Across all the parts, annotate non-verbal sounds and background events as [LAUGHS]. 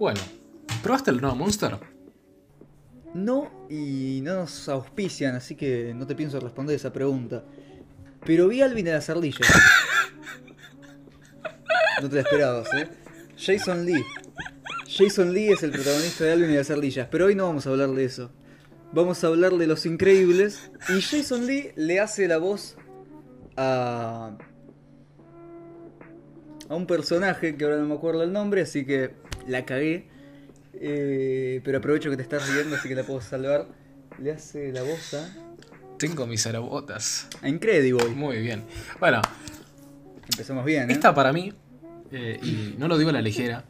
Bueno, ¿probaste el nuevo Monster? No, y no nos auspician, así que no te pienso responder esa pregunta. Pero vi a Alvin de las ardillas. No te la esperabas, ¿eh? Jason Lee. Jason Lee es el protagonista de Alvin y las ardillas, pero hoy no vamos a hablar de eso. Vamos a hablar de Los Increíbles. Y Jason Lee le hace la voz a. a un personaje que ahora no me acuerdo el nombre, así que la cagué. Eh, pero aprovecho que te estás riendo, así que la puedo salvar. Le hace la voz a. Tengo mis aerobotas. a Incrediboy. Muy bien. Bueno, Empezamos bien, ¿eh? esta para mí, eh, y no lo digo a la ligera,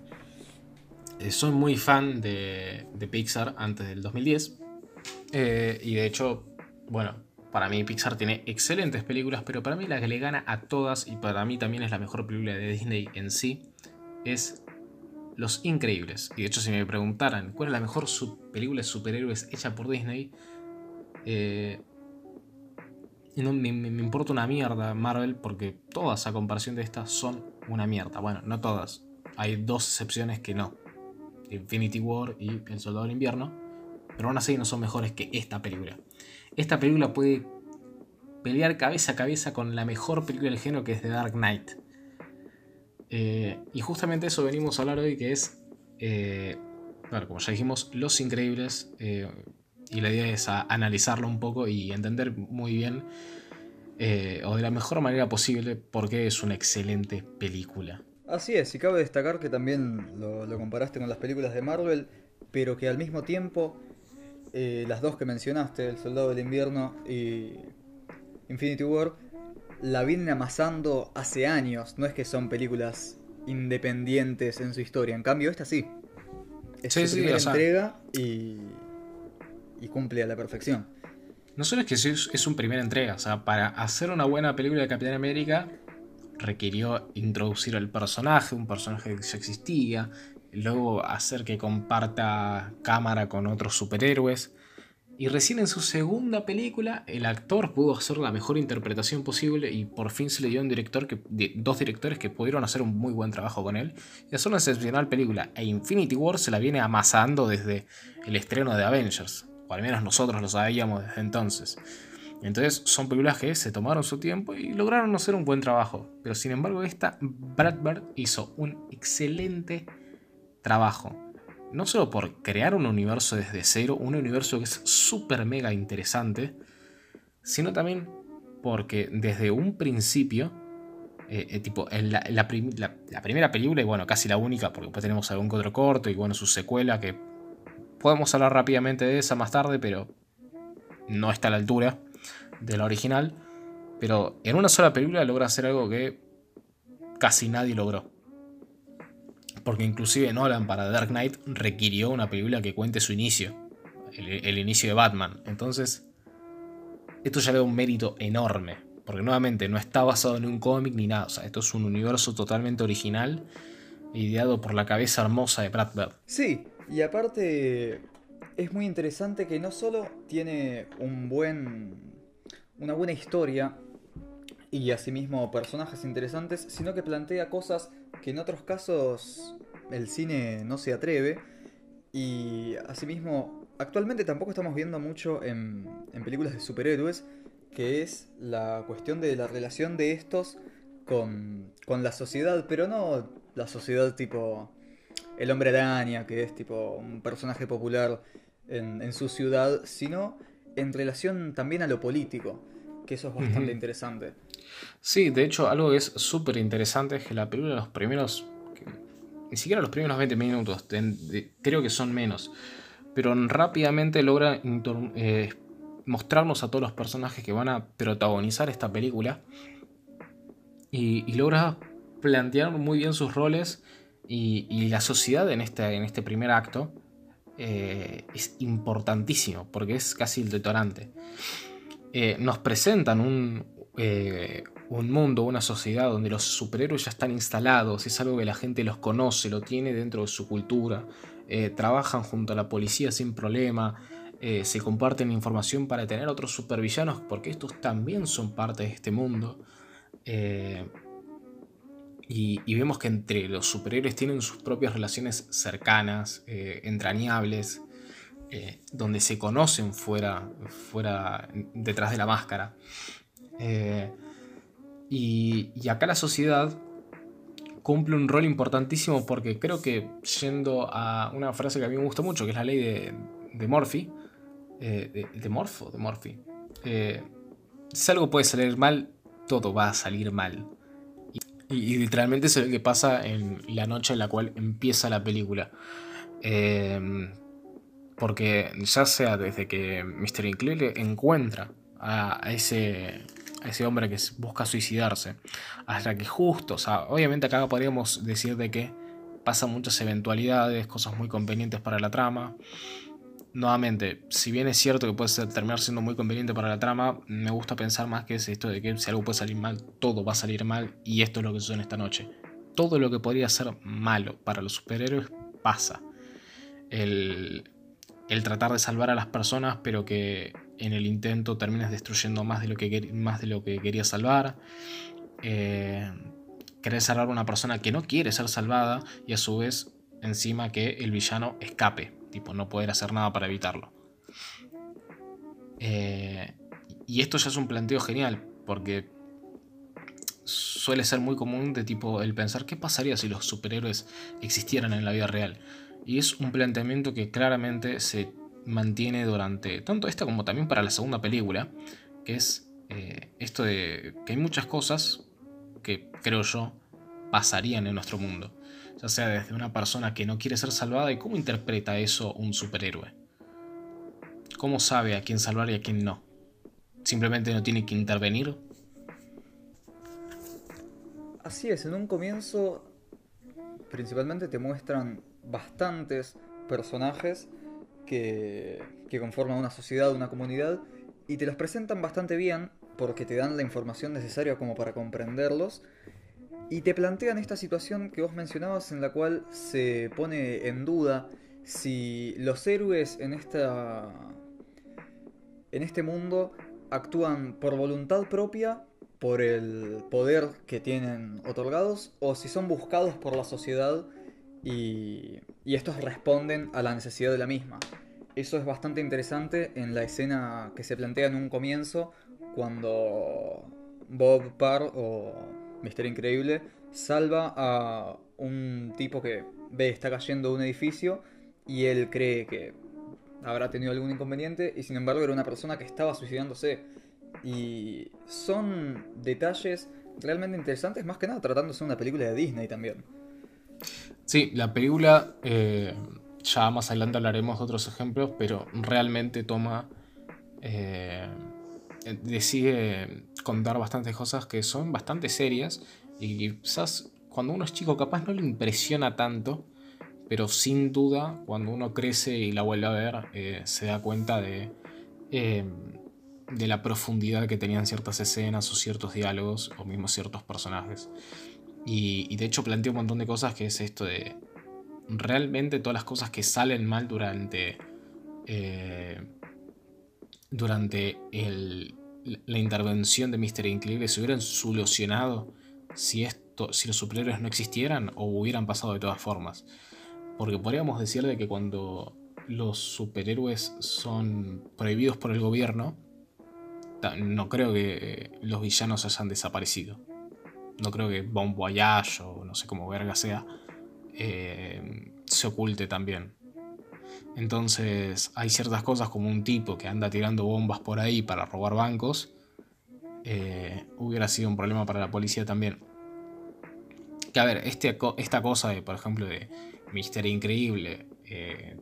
soy muy fan de, de Pixar antes del 2010. eh, y de hecho, bueno, para mí Pixar tiene excelentes películas, pero para mí la que le gana a todas, y para mí también es la mejor película de Disney en sí, es Los Increíbles. Y de hecho, si me preguntaran cuál es la mejor película de superhéroes hecha por Disney, eh, no, me, me- me importa una mierda Marvel porque todas a comparación de estas son una mierda. Bueno, no todas. Hay dos excepciones que no. Infinity War y El Soldado del Invierno. Pero aún así no son mejores que esta película. Esta película puede pelear cabeza a cabeza con la mejor película del género que es The Dark Knight. Eh, y justamente eso venimos a hablar hoy que es... eh, bueno, como ya dijimos, Los Increíbles. eh, y la idea es analizarlo un poco y entender muy bien, eh, o de la mejor manera posible, por qué es una excelente película. Así es, y cabe destacar que también lo, comparaste con las películas de Marvel, pero que al mismo tiempo las dos que mencionaste, El Soldado del Invierno y Infinity War, la vienen amasando hace años, no es que son películas independientes en su historia, en cambio esta sí. Es Sí, su sí, primera o sea- entrega y, y cumple a la perfección. No solo es que es, es una primera entrega, o sea, para hacer una buena película de Capitán América requirió introducir al personaje, un personaje que ya existía, luego hacer que comparta cámara con otros superhéroes. Y recién en su segunda película, el actor pudo hacer la mejor interpretación posible y por fin se le dio un director que, dos directores que pudieron hacer un muy buen trabajo con él y hacer una excepcional película. E Infinity War se la viene amasando desde el estreno de Avengers, o al menos nosotros lo sabíamos desde entonces. Entonces son películas que se tomaron su tiempo y lograron hacer un buen trabajo. Pero sin embargo esta, Brad Bird hizo un excelente trabajo. No solo por crear un universo desde cero, un universo que es súper mega interesante, sino también porque desde un principio, eh, eh, tipo, en la, la prim- la- la primera película, y bueno, casi la única, porque después tenemos algún otro corto y bueno, su secuela, que podemos hablar rápidamente de esa más tarde, pero no está a la altura de la original. Pero en una sola película logra hacer algo que casi nadie logró. Porque inclusive Nolan para Dark Knight requirió una película que cuente su inicio. El, inicio de Batman. Entonces, esto ya le da un mérito enorme. Porque nuevamente no está basado en un cómic ni nada. O sea, esto es un universo totalmente original. Ideado por la cabeza hermosa de Brad Bird. Sí, y aparte es muy interesante que no solo tiene un buen una buena historia y asimismo personajes interesantes, sino que plantea cosas que en otros casos el cine no se atreve y asimismo actualmente tampoco estamos viendo mucho en, en películas de superhéroes, que es la cuestión de la relación de estos con, con la sociedad, pero no la sociedad tipo el hombre araña, que es tipo un personaje popular en, en su ciudad, sino en relación también a lo político, que eso es bastante interesante. Sí, de hecho, algo que es súper interesante es que la película, los primeros. ni siquiera los primeros 20 minutos, creo que son menos. Pero rápidamente logra eh, mostrarnos a todos los personajes que van a protagonizar esta película. Y, logra plantear muy bien sus roles y, y la sociedad en este, en este primer acto. eh, es importantísimo porque es casi el detonante. Eh, nos presentan un, eh, un mundo, una sociedad donde los superhéroes ya están instalados, es algo que la gente los conoce, lo tiene dentro de su cultura, eh, trabajan junto a la policía sin problema, eh, se comparten información para tener otros supervillanos, porque estos también son parte de este mundo. Y, vemos que entre los superhéroes tienen sus propias relaciones cercanas, entrañables, donde se conocen fuera, fuera, detrás de la máscara. Eh, y, y, acá la sociedad cumple un rol importantísimo porque creo que yendo a una frase que a mí me gusta mucho, que es la ley de, de Morphy, de, de Morfo, de Morphy, si algo puede salir mal, todo va a salir mal. Y, literalmente es lo que pasa en la noche en la cual empieza la película. Em, porque ya sea desde que Mr. Increíble encuentra a, ese, a ese hombre que busca suicidarse, hasta que justo, o sea, obviamente acá podríamos decir de que pasan muchas eventualidades, cosas muy convenientes para la trama, nuevamente, si bien es cierto que puede terminar siendo muy conveniente para la trama, me gusta pensar más que es esto de que si algo puede salir mal, todo va a salir mal y esto es lo que sucede esta noche. Todo lo que podría ser malo para los superhéroes pasa. El, tratar de salvar a las personas, pero que en el intento termines destruyendo más de lo que, más de lo que quería salvar. Eh, querer salvar a una persona que no quiere ser salvada y a su vez encima que el villano escape tipo no poder hacer nada para evitarlo. Eh, y esto ya es un planteo genial, porque suele ser muy común de tipo el pensar qué pasaría si los superhéroes existieran en la vida real. Y es un planteamiento que claramente se mantiene durante tanto esta como también para la segunda película, que es eh, esto de que hay muchas cosas que creo yo pasarían en nuestro mundo ya sea desde una persona que no quiere ser salvada y cómo interpreta eso un superhéroe. ¿Cómo sabe a quién salvar y a quién no? ¿Simplemente no tiene que intervenir? Así es, en un comienzo principalmente te muestran bastantes personajes que, que conforman una sociedad, una comunidad, y te los presentan bastante bien porque te dan la información necesaria como para comprenderlos y te plantean esta situación que vos mencionabas en la cual se pone en duda si los héroes en esta en este mundo actúan por voluntad propia, por el poder que tienen otorgados, o si son buscados por la sociedad y, y estos responden a la necesidad de la misma. Eso es bastante interesante en la escena que se plantea en un comienzo, cuando Bob Parr o Misterio Increíble, salva a un tipo que ve está cayendo un edificio y él cree que habrá tenido algún inconveniente y sin embargo era una persona que estaba suicidándose. Y son detalles realmente interesantes, más que nada tratándose de una película de Disney también. Sí, la película, eh, ya más adelante hablaremos de otros ejemplos, pero realmente toma... Eh, decide contar bastantes cosas que son bastante serias y quizás cuando uno es chico capaz no le impresiona tanto, pero sin duda cuando uno crece y la vuelve a ver eh, se da cuenta de, eh, de la profundidad que tenían ciertas escenas o ciertos diálogos o mismo ciertos personajes. Y, de hecho plantea un montón de cosas que es esto de realmente todas las cosas que salen mal durante... Eh, durante la intervención de Mr. Increíble se hubieran solucionado si, esto, si los superhéroes no existieran o hubieran pasado de todas formas. Porque podríamos decir de que cuando los superhéroes son prohibidos por el gobierno, no creo que los villanos hayan desaparecido. No creo que Bon Voyage o no sé cómo verga sea eh, se oculte también. Entonces hay ciertas cosas como un tipo que anda tirando bombas por ahí para robar bancos. Eh, hubiera sido un problema para la policía también. Que a ver, este, esta cosa de, por ejemplo, de Misterio Increíble eh,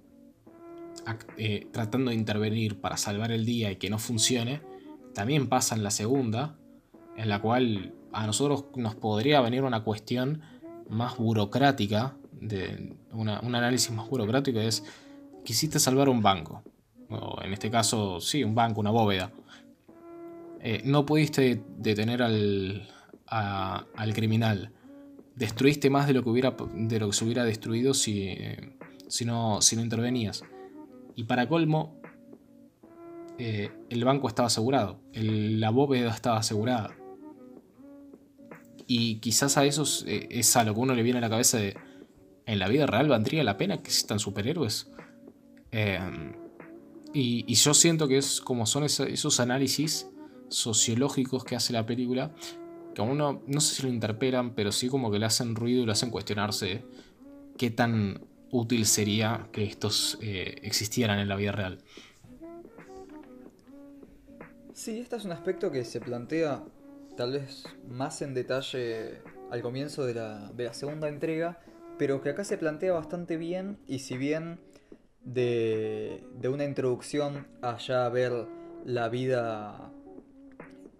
tratando de intervenir para salvar el día y que no funcione, también pasa en la segunda, en la cual a nosotros nos podría venir una cuestión más burocrática, de un análisis más burocrático, es quisiste salvar un banco, o en este caso, sí, un banco, una bóveda. Eh, no pudiste detener al, al criminal. Destruiste más de lo que, hubiera, de lo que se hubiera destruido si, si, no, si no intervenías. Y para colmo, eh, el banco estaba asegurado, la bóveda estaba asegurada. Y quizás a eso eh, es a lo que uno le viene a la cabeza de, ¿en la vida real valdría la pena que existan superhéroes? Em, y, yo siento que es como son esos análisis sociológicos que hace la película, que a uno no sé si lo interpelan, pero sí como que le hacen ruido y lo hacen cuestionarse qué tan útil sería que estos eh, existieran en la vida real. Sí, este es un aspecto que se plantea tal vez más en detalle al comienzo de la, de la segunda entrega, pero que acá se plantea bastante bien y si bien de, de una introducción a ver la vida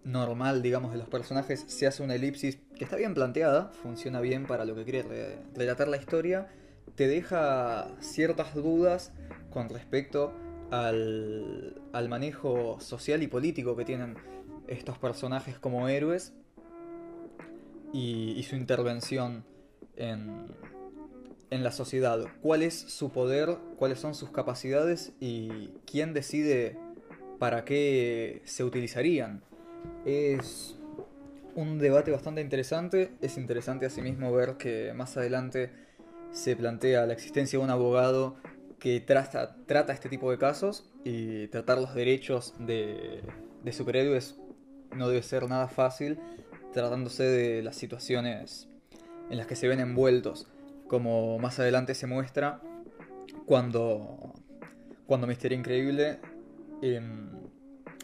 normal, digamos, de los personajes, se hace una elipsis que está bien planteada, funciona bien para lo que quiere relatar la historia, te deja ciertas dudas con respecto al, al manejo social y político que tienen estos personajes como héroes y, su intervención en, en, la sociedad. ¿Cuál es su poder? ¿Cuáles son sus capacidades? ¿Y quién decide para qué se utilizarían? Es un debate bastante interesante. Es interesante asimismo ver que más adelante se plantea la existencia de un abogado que trata, trata este tipo de casos y tratar los derechos de, de superhéroes no debe ser nada fácil tratándose de las situaciones en las que se ven envueltos, como más adelante se muestra cuando, cuando Increíble em,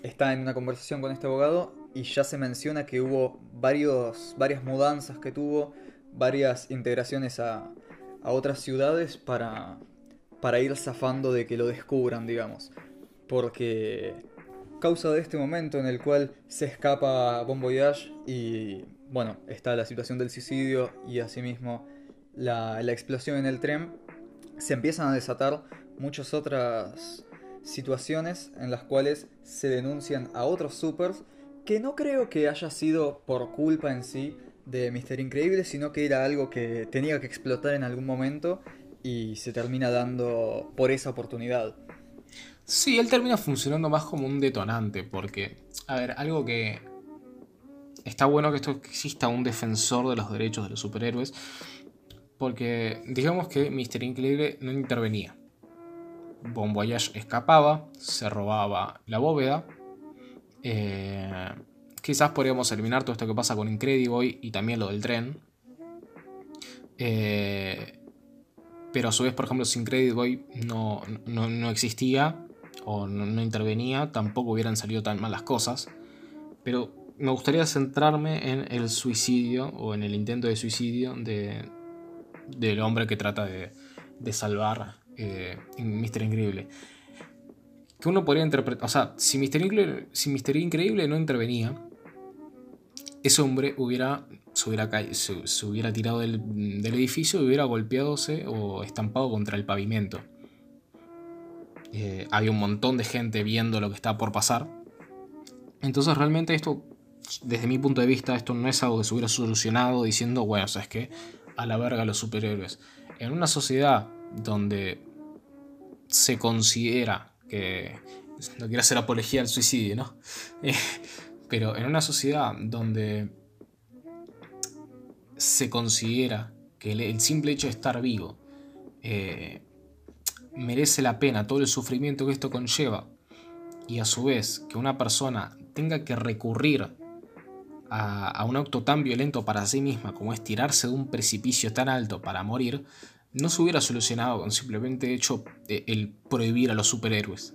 está en una conversación con este abogado y ya se menciona que hubo varios, varias mudanzas que tuvo, varias integraciones a, a otras ciudades para, para ir zafando de que lo descubran, digamos. Porque causa de este momento en el cual se escapa Bon Voyage y, bueno, está la situación del suicidio y asimismo la, la explosión en el tren, se empiezan a desatar muchas otras situaciones en las cuales se denuncian a otros supers que no creo que haya sido por culpa en sí de Mister Increíble, sino que era algo que tenía que explotar en algún momento y se termina dando por esa oportunidad. Sí, él termina funcionando más como un detonante, porque, a ver, algo que está bueno que esto exista un defensor de los derechos de los superhéroes, porque digamos que Mister Increíble no intervenía. Bon Voyage escapaba, se robaba la bóveda. Eh, quizás podríamos eliminar todo esto que pasa con Incrediboy y también lo del tren. Eh, pero a su vez, por ejemplo, si Incrediboy no, no existía, o no, intervenía, tampoco hubieran salido tan mal las cosas. Pero me gustaría centrarme en el suicidio o en el intento de suicidio de, del hombre que trata de, de salvar eh, Mister Increíble. Que uno podría interpretar, o sea, si Mister Increíble, si Increíble no intervenía, ese hombre hubiera, se, hubiera, se, hubiera tirado del, del edificio y hubiera golpeadose o estampado contra el pavimento. Eh, había un montón de gente viendo lo que estaba por pasar. Entonces realmente esto, desde mi punto de vista, esto no es algo que se hubiera solucionado diciendo, bueno, ¿sabes qué? A la verga los superhéroes. En una sociedad donde se considera que... No quiero hacer apología al suicidio, ¿no? [LAUGHS] pero en una sociedad donde se considera que el, simple hecho de estar vivo eh, merece la pena todo el sufrimiento que esto conlleva y a su vez que una persona tenga que recurrir a, un acto tan violento para sí misma como es tirarse de un precipicio tan alto para morir, no se hubiera solucionado con simplemente hecho el prohibir a los superhéroes.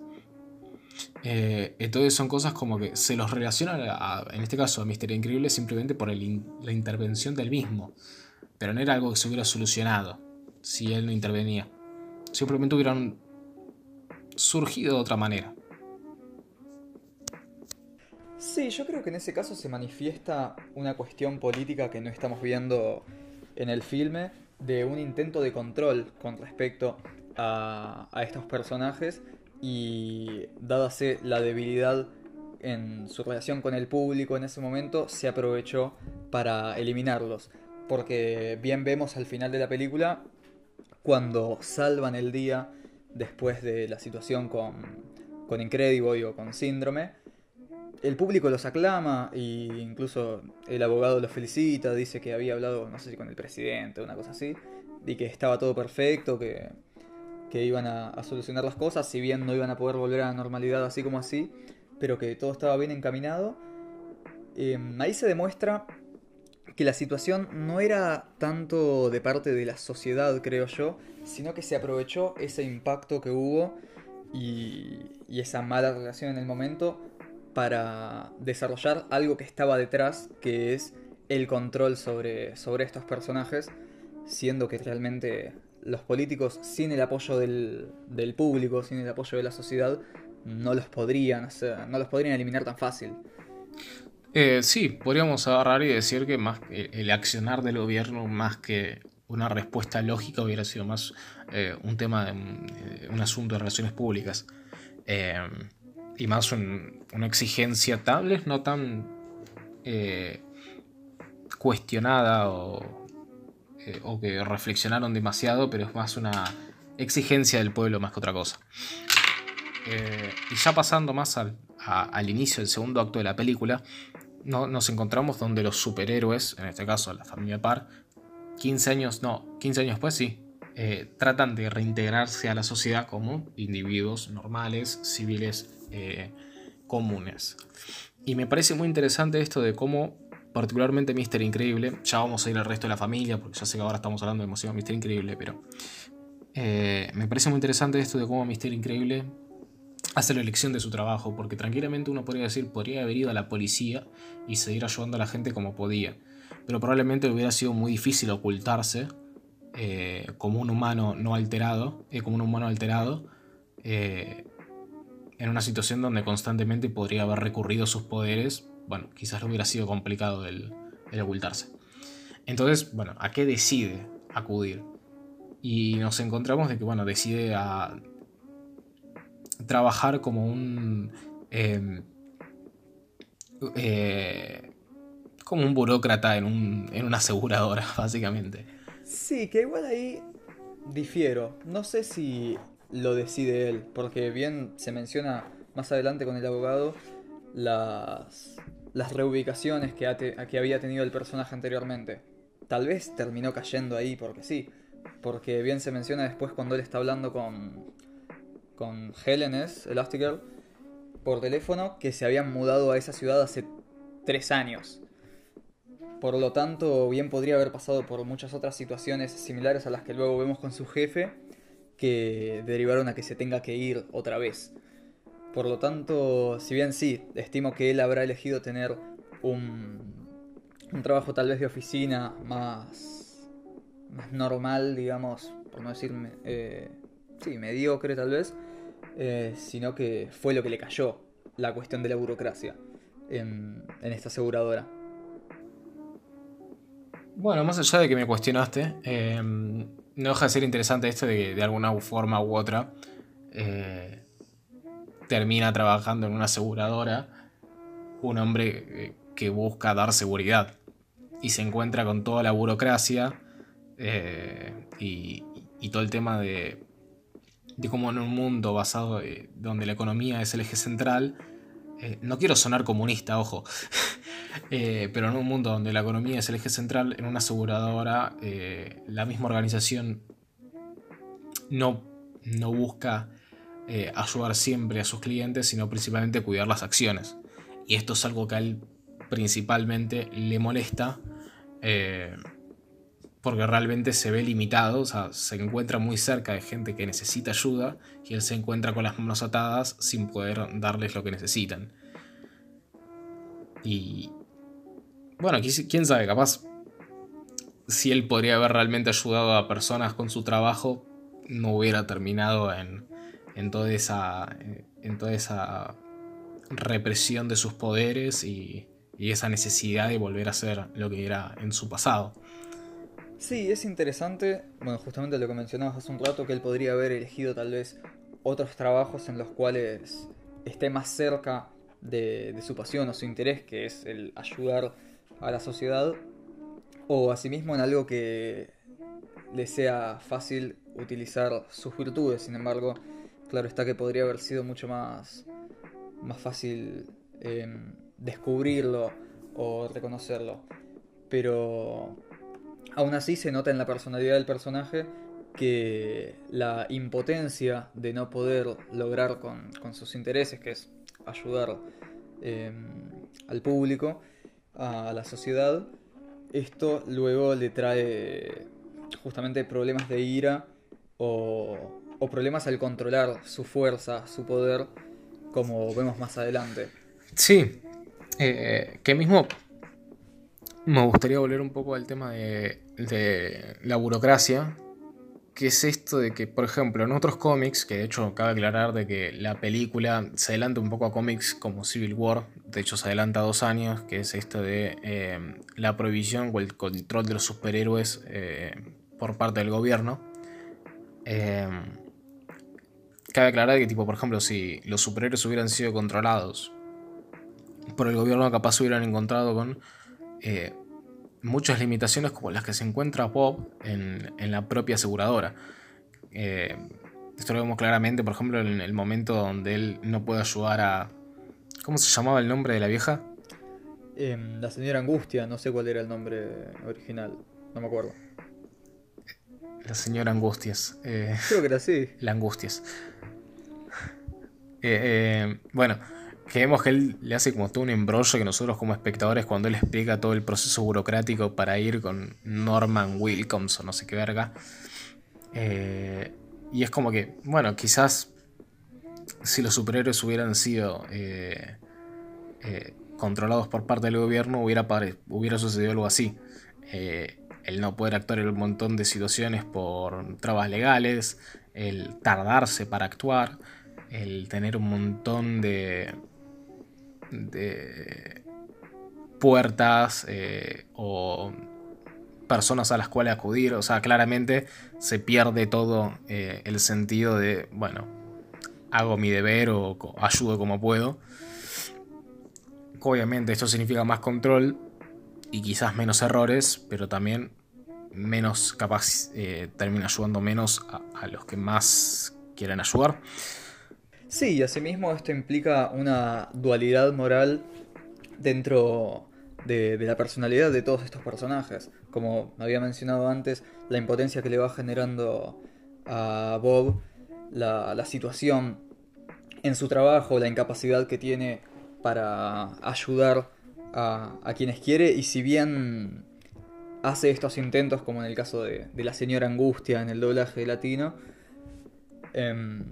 Eh, entonces son cosas como que se los relaciona, en este caso a Misterio Increíble, simplemente por la intervención del mismo. Pero no era algo que se hubiera solucionado si él no intervenía simplemente hubieran surgido de otra manera. Sí, yo creo que en ese caso se manifiesta una cuestión política que no estamos viendo en el filme, de un intento de control con respecto a, estos personajes y dádase la debilidad en su relación con el público en ese momento, se aprovechó para eliminarlos. Porque bien vemos al final de la película cuando salvan el día después de la situación con, con Incredible o con Síndrome, el público los aclama e incluso el abogado los felicita, dice que había hablado, no sé si con el presidente o una cosa así, y que estaba todo perfecto, que, que iban a, solucionar las cosas, si bien no iban a poder volver a la normalidad así como así, pero que todo estaba bien encaminado. Em, ahí se demuestra que la situación no era tanto de parte de la sociedad, creo yo, sino que se aprovechó ese impacto que hubo y, esa mala relación en el momento para desarrollar algo que estaba detrás, que es el control sobre, sobre estos personajes, siendo que realmente los políticos, sin el apoyo del, del público, sin el apoyo de la sociedad, no los podrían no los podrían eliminar tan fácil. Eh, sí, podríamos agarrar y decir que más el accionar del gobierno más que una respuesta lógica hubiera sido más eh, un tema de eh, un asunto de relaciones públicas y más una exigencia tal no tan cuestionada o, que reflexionaron demasiado, pero es más una exigencia del pueblo más que otra cosa. y ya pasando más al, al inicio del segundo acto de la película, no, nos encontramos donde los superhéroes, en este caso la familia Parr, 15 años, no, 15 años después sí, eh, tratan de reintegrarse a la sociedad como individuos normales, civiles, eh, comunes. Y me parece muy interesante esto de cómo, particularmente Mister Increíble, ya vamos a ir al resto de la familia, porque ya sé que ahora estamos hablando de emoción Mister Increíble, pero eh, me parece muy interesante esto de cómo Mister Increíble hace la elección de su trabajo, porque tranquilamente uno podría decir, podría haber ido a la policía y seguir ayudando a la gente como podía, pero probablemente hubiera sido muy difícil ocultarse eh, como un humano no alterado, eh, como un humano alterado, eh, en una situación donde constantemente podría haber recurrido a sus poderes, bueno, quizás hubiera sido complicado el, el ocultarse. Entonces, bueno, ¿a qué decide acudir? Y nos encontramos de que, bueno, decide a trabajar como un... Em, eh, como un burócrata en, un, en una aseguradora, [LAUGHS] básicamente. Sí, que igual ahí difiero. No sé si lo decide él, porque bien se menciona más adelante con el abogado las, las reubicaciones que, que había tenido el personaje anteriormente. Tal vez terminó cayendo ahí porque sí, porque bien se menciona después cuando él está hablando con, con Helen es, Elastigirl, por teléfono que se habían mudado a esa ciudad hace tres años. Por lo tanto, bien podría haber pasado por muchas otras situaciones similares a las que luego vemos con su jefe, que derivaron a que se tenga que ir otra vez. Por lo tanto, si bien sí, estimo que él habrá elegido tener un, un trabajo tal vez de oficina más, más normal, digamos, por no decir, eh, sí, mediocre tal vez, eh, sino que fue lo que le cayó la cuestión de la burocracia en, esta aseguradora. Bueno, más allá de que me cuestionaste, em, no deja de ser interesante esto de que de alguna forma u otra eh, termina trabajando en una aseguradora un hombre eh, que busca dar seguridad y se encuentra con toda la burocracia y todo el tema de de cómo en un mundo basado eh, donde la economía es el eje central, eh, no quiero sonar comunista, ojo, [LAUGHS] eh, pero en un mundo donde la economía es el eje central, en una aseguradora, la misma organización no, no busca ayudar siempre a sus clientes, sino principalmente cuidar las acciones. Y esto es algo que a él principalmente le molesta porque realmente se ve limitado, o sea, se encuentra muy cerca de gente que necesita ayuda y él se encuentra con las manos atadas sin poder darles lo que necesitan. Y bueno, quién sabe, capaz si él podría haber realmente ayudado a personas con su trabajo, no hubiera terminado en, en, toda, esa, en toda esa represión de sus poderes y, y esa necesidad de volver a ser lo que era en su pasado. Sí, es interesante, bueno, justamente lo que mencionabas hace un rato, que él podría haber elegido tal vez otros trabajos en los cuales esté más cerca de, su pasión o su interés, que es el ayudar a la sociedad, o asimismo en algo que le sea fácil utilizar sus virtudes. Sin embargo, claro está que podría haber sido mucho más, más fácil em, descubrirlo o reconocerlo. Pero aún así se nota en la personalidad del personaje que la impotencia de no poder lograr con, sus intereses, que es ayudar em, al público, a la sociedad, esto luego le trae justamente problemas de ira o, problemas al controlar su fuerza, su poder, como vemos más adelante. Sí, eh, que mismo me gustaría volver un poco al tema de, de la burocracia, que es esto de que, por ejemplo, en otros cómics, que de hecho cabe aclarar de que la película se adelanta un poco a cómics como Civil War, de hecho se adelanta dos años, que es esto de eh, la prohibición o el control de los superhéroes eh, por parte del gobierno. Eh, cabe aclarar que, tipo, por ejemplo, si los superhéroes hubieran sido controlados por el gobierno, capaz hubieran encontrado con muchas limitaciones como las que se encuentra Bob en, la propia aseguradora. Eh, esto lo vemos claramente, por ejemplo, en el momento donde él no puede ayudar a... ¿Cómo se llamaba el nombre de la vieja? Em, la señora Angustia, no sé cuál era el nombre original, no me acuerdo. La señora Angustias. Eh, Creo que era así. [LAUGHS] La Angustias. Eh, bueno, que vemos que él le hace como todo un embrollo que nosotros como espectadores cuando él explica todo el proceso burocrático para ir con Norman Wilcoms o no sé qué verga. Eh, y es como que, bueno, quizás si los superhéroes hubieran sido eh, eh, controlados por parte del gobierno hubiera, hubiera sucedido algo así. el no poder actuar en un montón de situaciones por trabas legales, el tardarse para actuar, el tener un montón de de puertas eh, o personas a las cuales acudir. O sea, claramente se pierde todo eh, el sentido de, bueno, hago mi deber o ayudo como puedo. Obviamente esto significa más control y quizás menos errores, pero también menos capaz, eh, termina ayudando menos a los que más quieren ayudar. Sí, y asimismo esto implica una dualidad moral dentro de, la personalidad de todos estos personajes. Como había mencionado antes, la impotencia que le va generando a Bob, la, situación en su trabajo, la incapacidad que tiene para ayudar a, quienes quiere, y si bien hace estos intentos, como en el caso de, la señora Angustia en el doblaje latino, em,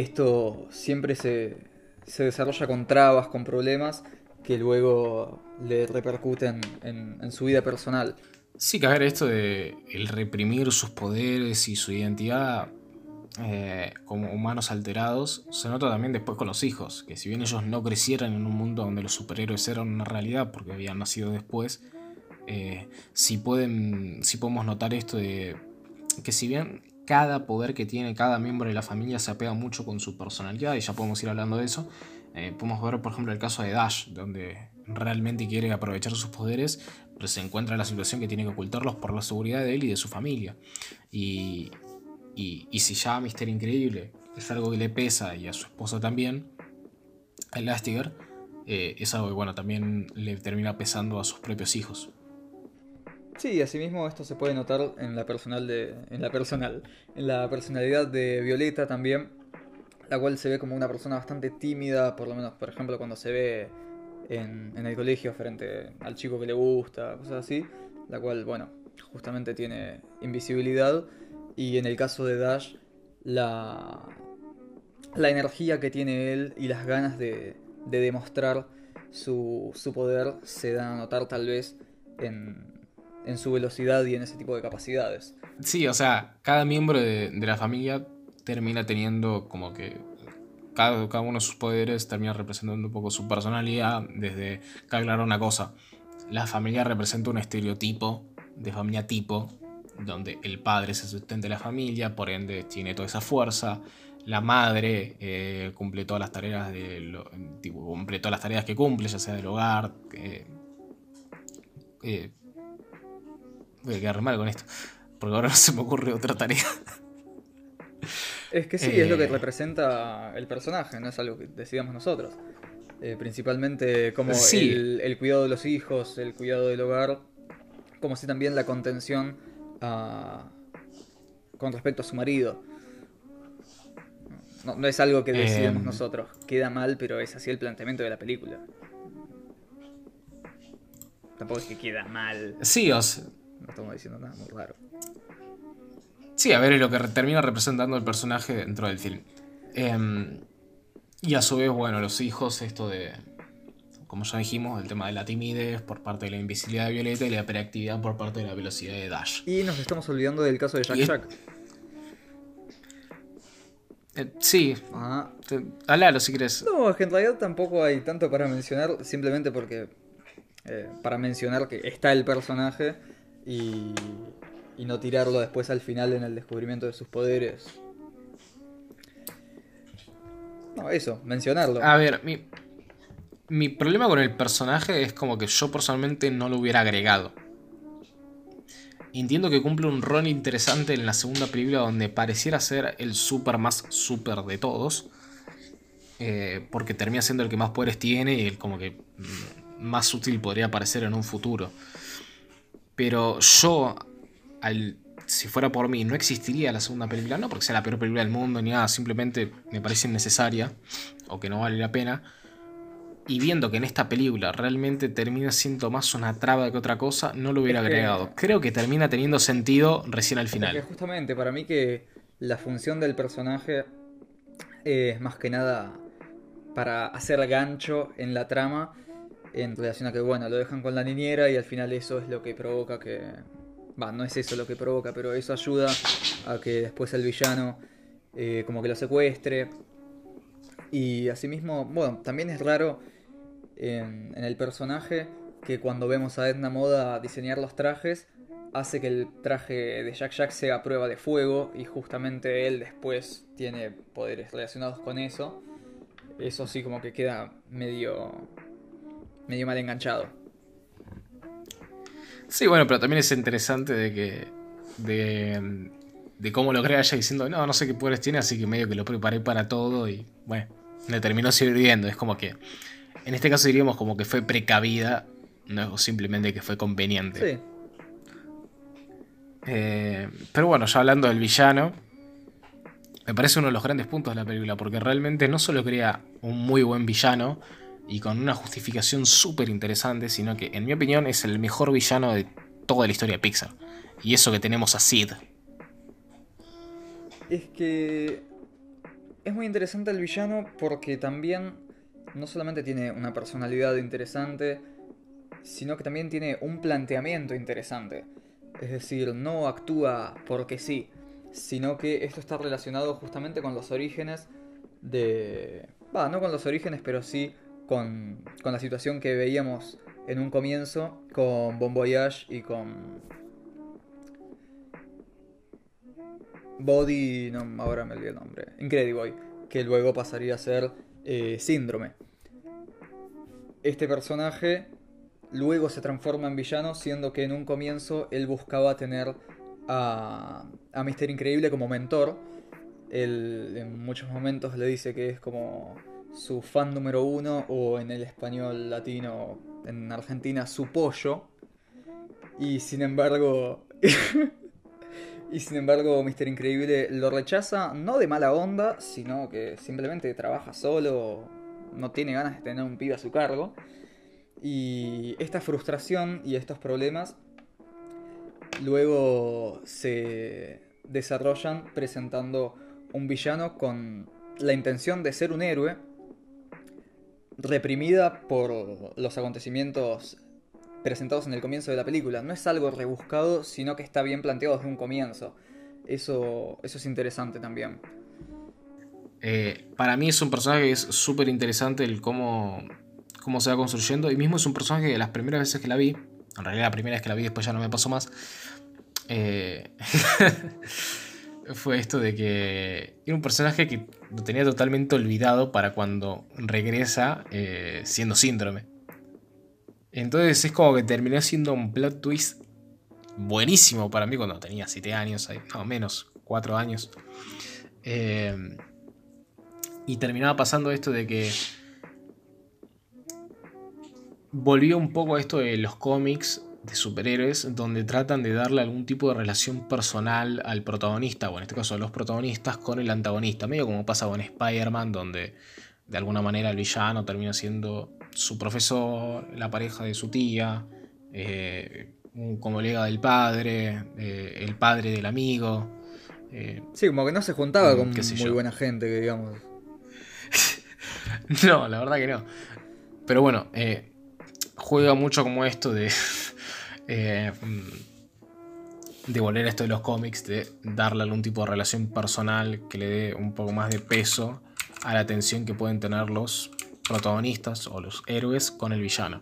esto siempre se, desarrolla con trabas, con problemas que luego le repercuten en, su vida personal. Sí, que a ver, esto de el reprimir sus poderes y su identidad eh, como humanos alterados se nota también después con los hijos, que si bien ellos no crecieran en un mundo donde los superhéroes eran una realidad porque habían nacido después, eh, sí, pueden, sí podemos notar esto de que si bien cada poder que tiene cada miembro de la familia se apega mucho con su personalidad y ya podemos ir hablando de eso. Eh, podemos ver, por ejemplo, el caso de Dash, donde realmente quiere aprovechar sus poderes, pero se encuentra en la situación que tiene que ocultarlos por la seguridad de él y de su familia. Y, y, si ya Mister Increíble es algo que le pesa y a su esposa también, a Elastiger, eh, es algo que bueno, también le termina pesando a sus propios hijos. Sí, asimismo esto se puede notar en la personal de. en la personal. En la personalidad de Violeta también. La cual se ve como una persona bastante tímida, por lo menos, por ejemplo, cuando se ve en, el colegio frente al chico que le gusta, cosas así. La cual, bueno, justamente tiene invisibilidad. Y en el caso de Dash, la. la energía que tiene él y las ganas de, de demostrar su, su poder se dan a notar tal vez en, en su velocidad y en ese tipo de capacidades. Sí, o sea, cada miembro de, la familia termina teniendo como que cada, cada, uno de sus poderes termina representando un poco su personalidad. Desde, cabe claro una cosa, la familia representa un estereotipo de familia tipo, donde el padre es el sustente de la familia, por ende tiene toda esa fuerza. La madre eh, cumple todas las tareas de lo, cumple todas las tareas que cumple, ya sea del hogar, eh, eh, Voy a quedar mal con esto. Porque ahora [LAUGHS] no se me ocurre otra tarea. Es que sí, es lo que eh. representa el personaje, no es algo que decidamos nosotros. Eh, principalmente como Sí. el, el cuidado de los hijos, el cuidado del hogar, como si también la contención a- con respecto a su marido. No, no es algo que decidimos Em. nosotros. Queda mal, pero es así el planteamiento de la película. Tampoco es que queda mal. Sí, o sea, No estamos diciendo nada muy raro. Sí, a ver, es lo que termina representando el personaje dentro del film. Em, y a su vez, bueno, los hijos, esto de, como ya dijimos, el tema de la timidez por parte de la invisibilidad de Violeta y la hiperactividad por parte de la velocidad de Dash. Y nos estamos olvidando del caso de Jack es- Jack. Eh, sí, Ah, hablalo si querés. No, en realidad tampoco hay tanto para mencionar, simplemente porque eh, para mencionar que está el personaje y, y no tirarlo después al final en el descubrimiento de sus poderes. No, eso, mencionarlo. A ver, mi, mi problema con el personaje es como que yo personalmente no lo hubiera agregado. Entiendo que cumple un rol interesante en la segunda película donde pareciera ser el super más super de todos. eh, porque termina siendo el que más poderes tiene y el como que mm, más útil podría parecer en un futuro. Pero yo, al, si fuera por mí, no existiría la segunda película. No porque sea la peor película del mundo ni nada, simplemente me parece innecesaria o que no vale la pena. Y viendo que en esta película realmente termina siendo más una traba que otra cosa, no lo hubiera Es que- agregado. Creo que termina teniendo sentido recién al Es que final. justamente para mí que la función del personaje es más que nada para hacer gancho en la trama en relación a que, bueno, lo dejan con la niñera y al final eso es lo que provoca que... Va, no es eso lo que provoca, pero eso ayuda a que después el villano eh, como que lo secuestre. Y asimismo, bueno, también es raro en, el personaje que cuando vemos a Edna Moda diseñar los trajes, hace que el traje de Jack Jack sea prueba de fuego y justamente él después tiene poderes relacionados con eso. Eso sí como que queda medio medio mal enganchado. Sí, bueno, pero también es interesante de que. de, de cómo lo crea ella diciendo, no, no sé qué poderes tiene, así que medio que lo preparé para todo y bueno, le terminó sirviendo. Es como que. En este caso diríamos como que fue precavida, no simplemente que fue conveniente. Sí, Eh, pero bueno, ya hablando del villano, me parece uno de los grandes puntos de la película, porque realmente no solo crea un muy buen villano y con una justificación súper interesante, sino que en mi opinión es el mejor villano de toda la historia de Pixar. Y eso que tenemos a Sid. es que es muy interesante el villano porque también no solamente tiene una personalidad interesante, sino que también tiene un planteamiento interesante. Es decir, no actúa porque sí, sino que esto está relacionado justamente con los orígenes de... Va, no con los orígenes, pero sí con, la situación que veíamos en un comienzo con Bon Voyage y con... Body, no, ahora me olvidé el nombre, Incrediboy, que luego pasaría a ser eh, Síndrome. Este personaje luego se transforma en villano, siendo que en un comienzo él buscaba tener a, a Mister Increíble como mentor. Él en muchos momentos le dice que es como su fan número uno, o en el español latino, en Argentina, su pollo. Y sin embargo. [LAUGHS] y sin embargo, Mister Increíble lo rechaza, no de mala onda, sino que simplemente trabaja solo, no tiene ganas de tener un pibe a su cargo. Y esta frustración y estos problemas luego se desarrollan presentando un villano con la intención de ser un héroe, reprimida por los acontecimientos presentados en el comienzo de la película. No es algo rebuscado, sino que está bien planteado desde un comienzo. Eso, eso es interesante también. Eh, para mí es un personaje que es súper interesante el cómo, cómo se va construyendo. Y mismo es un personaje que las primeras veces que la vi, en realidad la primera vez que la vi, después ya no me pasó más. eh, [LAUGHS] fue esto de que era un personaje que lo tenía totalmente olvidado para cuando regresa eh, siendo síndrome. Entonces es como que terminó siendo un plot twist buenísimo para mí cuando tenía 7 años, no menos, 4 años. Eh, y terminaba pasando esto de que volvió un poco a esto de los cómics de superhéroes donde tratan de darle algún tipo de relación personal al protagonista, o en este caso a los protagonistas, con el antagonista, medio como pasa con Spider-Man, donde de alguna manera el villano termina siendo su profesor, la pareja de su tía, eh, un colega del padre, eh, el padre del amigo. Eh, sí, como que no se juntaba mm, con muy buena gente, digamos. [LAUGHS] no, la verdad que no. Pero bueno, juega mucho como esto de eh, de volver esto de los cómics, de darle algún tipo de relación personal que le dé un poco más de peso a la tensión que pueden tener los protagonistas o los héroes con el villano.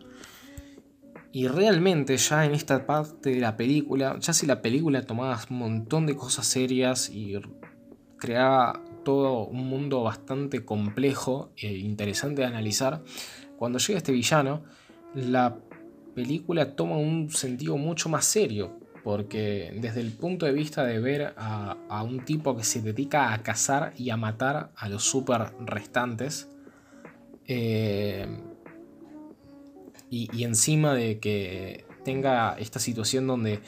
Y realmente ya en esta parte de la película, ya si la película tomaba un montón de cosas serias y creaba todo un mundo bastante complejo e interesante de analizar, cuando llega este villano, la película toma un sentido mucho más serio, porque desde el punto de vista de ver a, un tipo que se dedica a cazar y a matar a los super restantes, eh, y, encima de que tenga esta situación donde,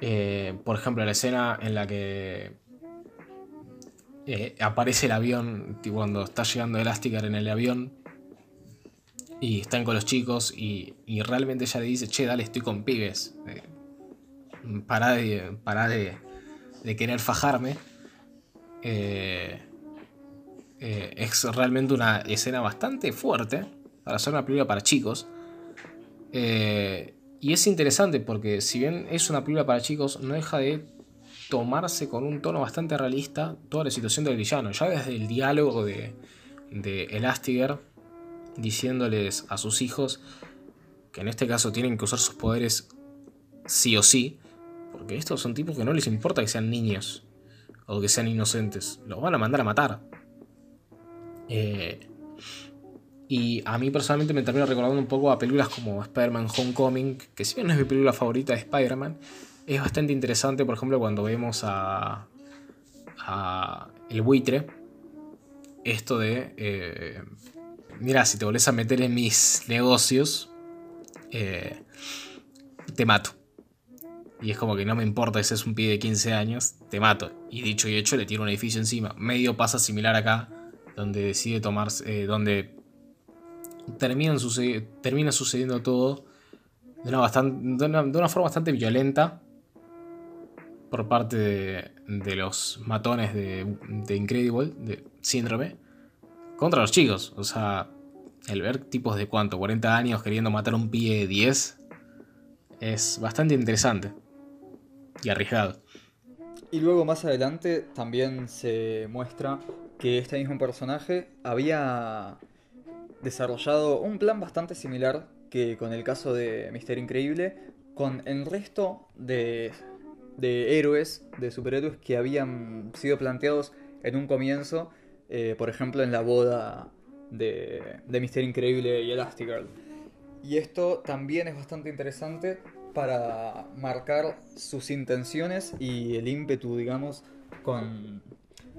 eh, por ejemplo, la escena en la que eh, aparece el avión, cuando está llegando Elastigirl en el avión, y están con los chicos y, realmente ella le dice, che, dale, estoy con pibes. Eh, para de, para de, querer fajarme. Eh, eh, es realmente una escena bastante fuerte para hacer una película para chicos. y es interesante porque si bien es una película para chicos, no deja de tomarse con un tono bastante realista toda la situación del villano. Ya desde el diálogo de, de Elastiger diciéndoles a sus hijos que en este caso tienen que usar sus poderes sí o sí, porque estos son tipos que no les importa que sean niños o que sean inocentes, los van a mandar a matar. Eh, y a mí personalmente me termino recordando un poco a películas como Spider-Man Homecoming, que si bien no es mi película favorita de Spider-Man, es bastante interesante, por ejemplo, cuando vemos a, a El buitre, esto de... Eh, mira, si te volvés a meter en mis negocios, eh, te mato. Y es como que no me importa si es un pibe de 15 años, te mato. Y dicho y hecho, le tiro un edificio encima. Medio pasa similar acá, donde decide tomarse, eh, donde termina, termina sucediendo todo de una, bastante, de, una, forma bastante violenta por parte de, los matones de, de Incredible, de Síndrome contra los chicos. O sea, el ver tipos de cuánto, 40 años queriendo matar a un pie de 10 es bastante interesante y arriesgado. Y luego más adelante también se muestra que este mismo personaje había desarrollado un plan bastante similar que con el caso de Mister Increíble, con el resto de, de héroes, de superhéroes que habían sido planteados en un comienzo eh, por ejemplo, en la boda de, de Mister Increíble y Elastigirl. Y esto también es bastante interesante para marcar sus intenciones y el ímpetu, digamos, con,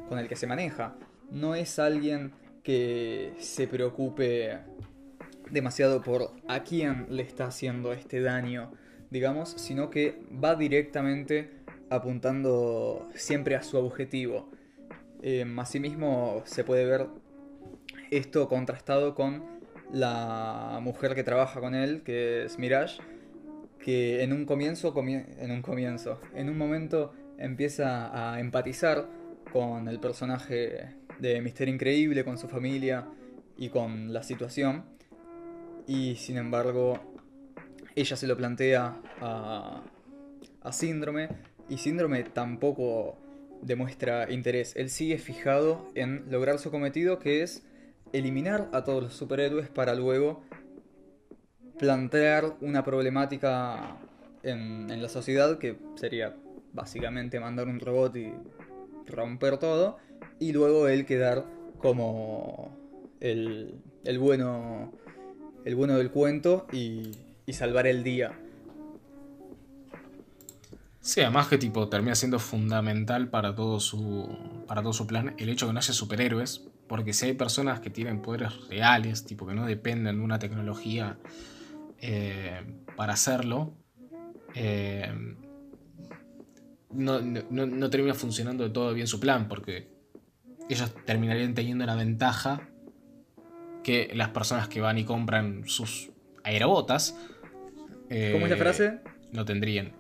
con el que se maneja. No es alguien que se preocupe demasiado por a quién le está haciendo este daño, digamos, sino que va directamente apuntando siempre a su objetivo. Eh, asimismo, se puede ver esto contrastado con la mujer que trabaja con él, que es Mirage, que en un comienzo, en un comienzo, en un momento empieza a empatizar con el personaje de Mister Increíble, con su familia y con la situación. Y sin embargo, ella se lo plantea a, a Síndrome y Síndrome tampoco demuestra interés. Él sigue fijado en lograr su cometido, que es eliminar a todos los superhéroes para luego plantear una problemática en, la sociedad que sería básicamente mandar un robot y romper todo y luego él quedar como el, el bueno el bueno del cuento y, y salvar el día Sí, además que tipo termina siendo fundamental para todo su para todo su plan el hecho de que no haya superhéroes, Porque si hay personas que tienen poderes reales, tipo que no dependen de una tecnología eh, para hacerlo, eh, no, no, termina funcionando de todo bien su plan, porque ellos terminarían teniendo una ventaja que las personas que van y compran sus aerobotas. ¿Cómo es la frase? No tendrían.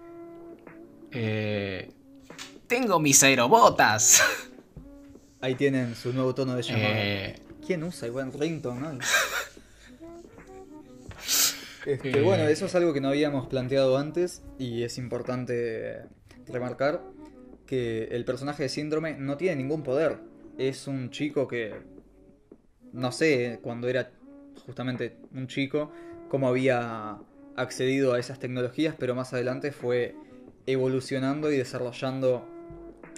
tengo mis aerobotas. [LAUGHS] Ahí tienen su nuevo tono de llamada. Eh, ¿Quién usa igual ringtone? [LAUGHS] Este, eh. Bueno, eso es algo que no habíamos planteado antes y es importante remarcar que el personaje de Síndrome no tiene ningún poder. Es un chico que, no sé, cuando era justamente un chico, cómo había accedido a esas tecnologías, pero más adelante fue evolucionando y desarrollando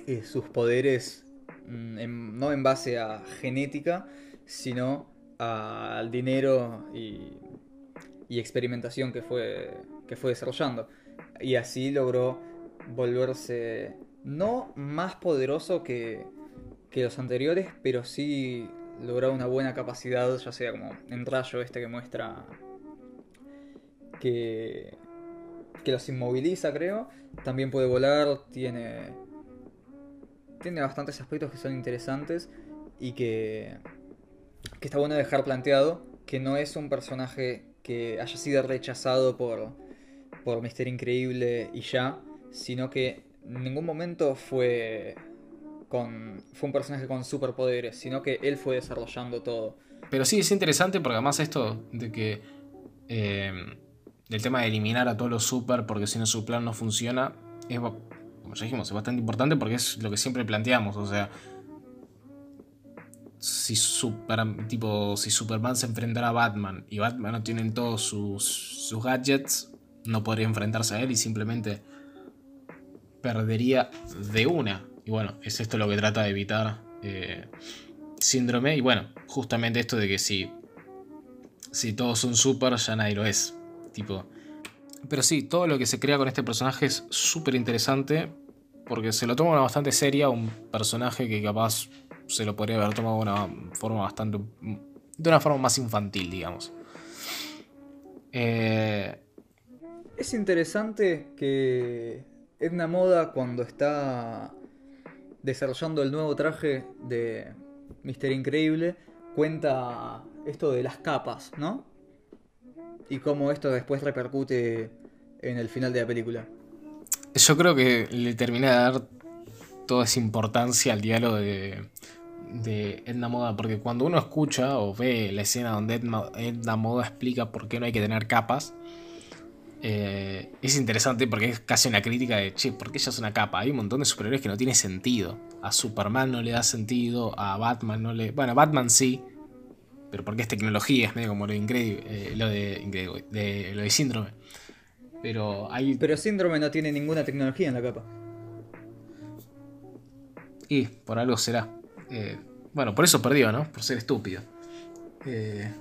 eh, sus poderes Mm, no en base a genética, sino al dinero y, experimentación que fue, que fue desarrollando. Y así logró volverse no más poderoso que, los anteriores, pero sí logró una buena capacidad, ya sea como en rayo este que muestra que, que los inmoviliza, creo. También puede volar, tiene tiene bastantes aspectos que son interesantes y que, que está bueno dejar planteado que no es un personaje que haya sido rechazado por, por Mister Increíble y ya, sino que en ningún momento fue, con, fue un personaje con superpoderes, sino que él fue desarrollando todo. Pero sí, es interesante porque además esto de que... Eh, el tema de eliminar a todos los super porque si no su plan no funciona es como ya dijimos, es bastante importante porque es lo que siempre planteamos. O sea, si, tipo, si Superman se enfrentara a Batman y Batman no tiene todos sus, gadgets, no podría enfrentarse a él y simplemente perdería de una. Y bueno, es esto lo que trata de evitar eh, Síndrome. Y bueno, justamente esto de que si, si todos son super, ya nadie lo es. Tipo, pero sí, todo lo que se crea con este personaje es súper interesante porque se lo toma bastante seria, un personaje que capaz se lo podría haber tomado de una forma bastante... de una forma más infantil, digamos. Eh, es interesante que Edna Moda cuando está desarrollando el nuevo traje de Mister Increíble cuenta esto de las capas, ¿no? Y cómo esto después repercute en el final de la película. Yo creo que le terminé de dar toda esa importancia al diálogo de, de Edna Moda, porque cuando uno escucha o ve la escena donde Edna, Moda explica por qué no hay que tener capas, eh, es interesante porque es casi una crítica de, che, ¿por qué ella es una capa? Hay un montón de superhéroes que no tiene sentido. A Superman no le da sentido, a Batman no le... Bueno, a Batman sí, pero porque es tecnología, es medio como lo increíble, eh, lo de, lo de síndrome. Pero hay. Pero síndrome no tiene ninguna tecnología en la capa. Y por algo será. Eh, bueno, por eso perdió, ¿no? Por ser estúpido. Eh,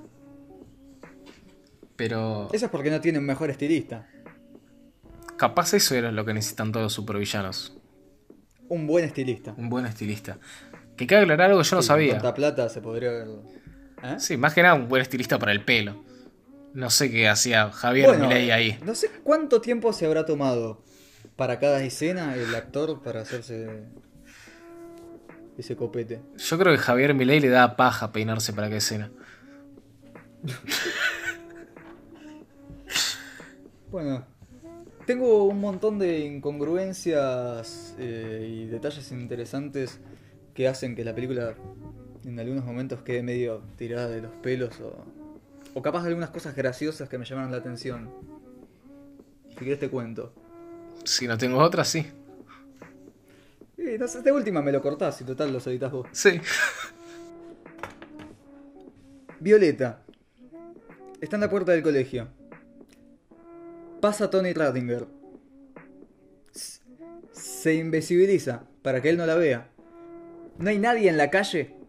pero. Eso es porque no tiene un mejor estilista. Capaz eso era lo que necesitan todos los supervillanos. Un buen estilista. Un buen estilista. Que cabe aclarar algo que yo no sabía. Con plata se podría ver ¿Eh? Sí, más que nada un buen estilista para el pelo. No sé qué hacía Javier Milei ahí. No sé cuánto tiempo se habrá tomado para cada escena el actor para hacerse ese copete. Yo creo que Javier Milei le da paja peinarse para cada escena. [LAUGHS] bueno, tengo un montón de incongruencias eh, y detalles interesantes que hacen que la película en algunos momentos quedé medio tirada de los pelos o, o capaz de algunas cosas graciosas que me llamaron la atención. Si quieres te cuento. Si no tengo otras, sí. Y no sé, de última me lo cortás y total los editas vos. Sí. Violeta. Está en la puerta del colegio. Pasa Tony Radinger. Se invisibiliza para que él no la vea. No hay nadie en la calle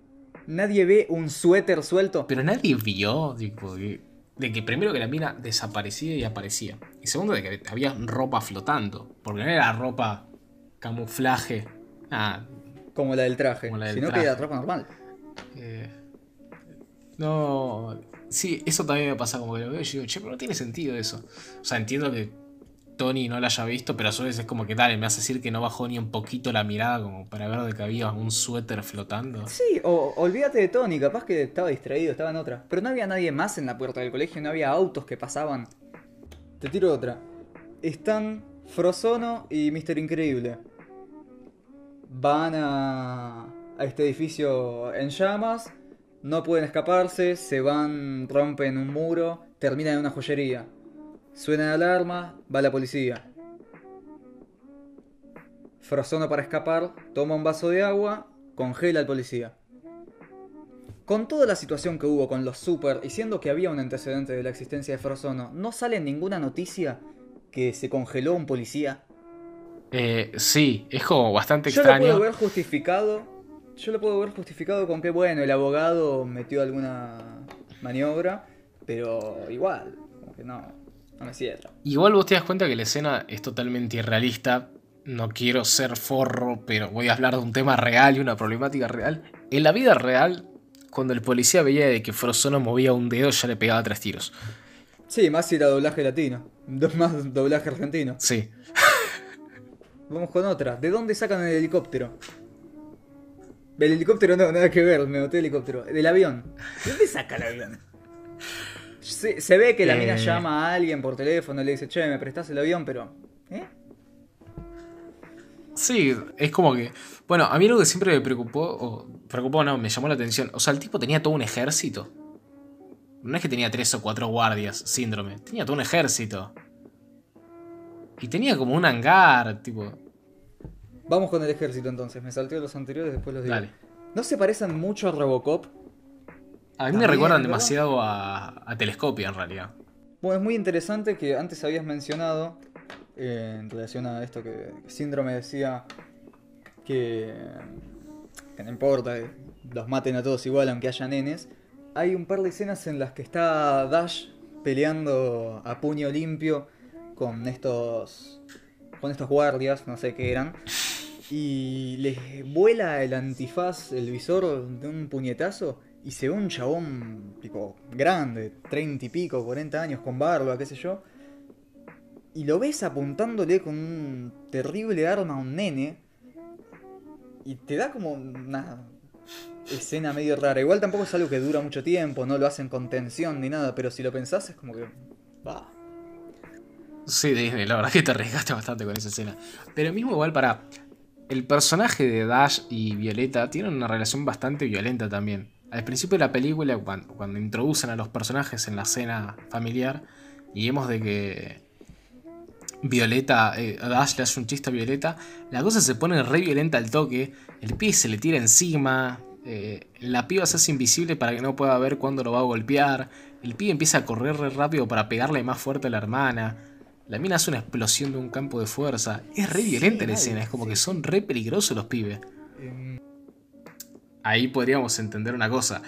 Nadie ve un suéter suelto. Pero nadie vio, tipo, de que primero que la mina desaparecía y aparecía. Y segundo, de que había ropa flotando. Porque no era ropa camuflaje. Como la del traje. sino que era ropa normal. Eh, no. Sí, eso también me pasa como que lo veo y digo, che, pero no tiene sentido eso. O sea, entiendo que Tony no la haya visto, pero a su vez es como que dale, me hace decir que no bajó ni un poquito la mirada como para ver de que había un suéter flotando. Sí, o olvídate de Tony, capaz que estaba distraído, estaba en otra. Pero no había nadie más en la puerta del colegio, no había autos que pasaban. Te tiro otra. Están Frozono y Mister Increíble. Van a, a este edificio en llamas, no pueden escaparse, se van, rompen un muro, terminan en una joyería. Suena la alarma, va la policía. Frozono para escapar, toma un vaso de agua, congela al policía. Con toda la situación que hubo con los Super, y siendo que había un antecedente de la existencia de Frozono, ¿no sale ninguna noticia que se congeló un policía? Eh, sí, es como bastante Yo extraño. lo puedo ver justificado. Yo lo puedo ver justificado con que, bueno, el abogado metió alguna maniobra, pero igual, como que no, no me cierra. Igual vos te das cuenta que la escena es totalmente irrealista. No quiero ser forro, pero voy a hablar de un tema real y una problemática real. En la vida real, cuando el policía veía de que Frozono movía un dedo, ya le pegaba tres tiros. Sí, más si era doblaje latino, [LAUGHS] más doblaje argentino. Sí. Vamos con otra. ¿De dónde sacan el helicóptero? El helicóptero no, nada que ver, me noté helicóptero. Del avión. ¿De dónde saca el avión? Se, se ve que la mina Eh. llama a alguien por teléfono y le dice, che, me prestás el avión, pero. ¿Eh? Sí, es como que. Bueno, a mí lo que siempre me preocupó, o preocupó, no, me llamó la atención. O sea, el tipo tenía todo un ejército. No es que tenía tres o cuatro guardias, síndrome. Tenía todo un ejército. Y tenía como un hangar, tipo. Vamos con el ejército entonces. Me salteo los anteriores, después los digo. Dale. ¿No se parecen mucho a Robocop? A mí me recuerdan ¿verdad? demasiado a, a Telescopia, en realidad. Bueno, es muy interesante que antes habías mencionado, eh, en relación a esto que Síndrome decía que, que no importa, que los maten a todos igual aunque haya nenes. Hay un par de escenas en las que está Dash peleando a puño limpio con estos con estos guardias, no sé qué eran, y les vuela el antifaz, el visor de un puñetazo y se ve un chabón tipo grande, 30 y pico, 40 años, con barba, qué sé yo. Y lo ves apuntándole con un terrible arma a un nene. Y te da como una escena medio rara. Igual tampoco es algo que dura mucho tiempo, no lo hacen con tensión ni nada, pero si lo pensás es como que... Va. Sí, Disney, la verdad que te arriesgaste bastante con esa escena. Pero mismo igual para... El personaje de Dash y Violeta tienen una relación bastante violenta también. Al principio de la película, cuando, cuando introducen a los personajes en la escena familiar, y vemos de que Violeta, eh, Dash le hace un chiste a Violeta, la cosa se pone re violenta al toque, el pie se le tira encima, eh, la piba se hace invisible para que no pueda ver cuándo lo va a golpear, el pibe empieza a correr re rápido para pegarle más fuerte a la hermana, la mina hace una explosión de un campo de fuerza, es re Sí, violenta la escena, es como sí. que son re peligrosos los pibes. Em, Ahí podríamos entender una cosa.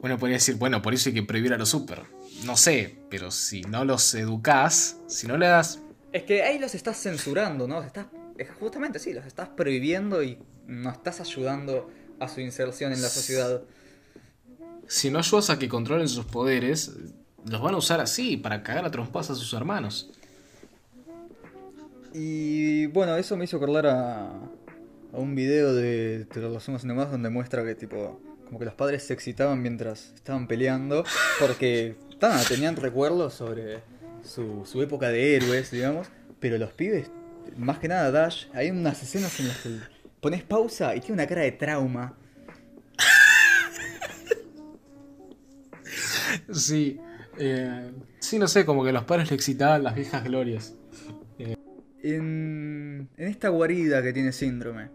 Uno podría decir, bueno, por eso hay que prohibir a los super. No sé, pero si no los educás, si no le das Es que ahí los estás censurando, ¿no? Estás, es justamente sí, los estás prohibiendo y no estás ayudando a su inserción en la sociedad. Si no ayudas a que controlen sus poderes, los van a usar así, para cagar a trompas a sus hermanos. Y bueno, eso me hizo acordar a, a un video de Te lo hacemos nomás donde muestra que tipo como que los padres se excitaban mientras estaban peleando porque tenían recuerdos sobre su, su época de héroes, digamos, pero los pibes, más que nada Dash, hay unas escenas en las que pones pausa y tiene una cara de trauma. Sí, eh, sí, no sé, como que los padres le excitaban las viejas glorias. En, en esta guarida que tiene síndrome.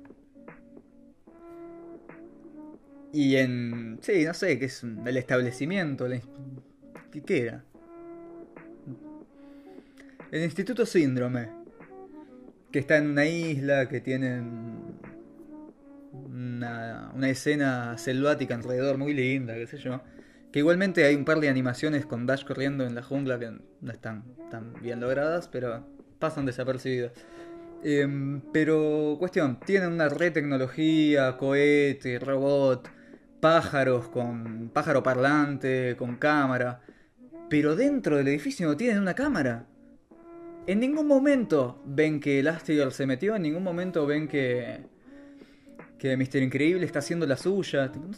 Y en... Sí, no sé, qué es el establecimiento. la ¿Qué, era? El Instituto Síndrome. Que está en una isla, que tienen una, una escena selvática alrededor muy linda, qué sé yo. Que igualmente hay un par de animaciones con Dash corriendo en la jungla que no están tan bien logradas, pero pasan desapercibidas. Em, pero, cuestión, tienen una red tecnología, cohete, robot, pájaros con pájaro parlante, con cámara. Pero dentro del edificio no tienen una cámara. En ningún momento ven que Elastigirl se metió, en ningún momento ven que. que Mister Increíble está haciendo la suya. No,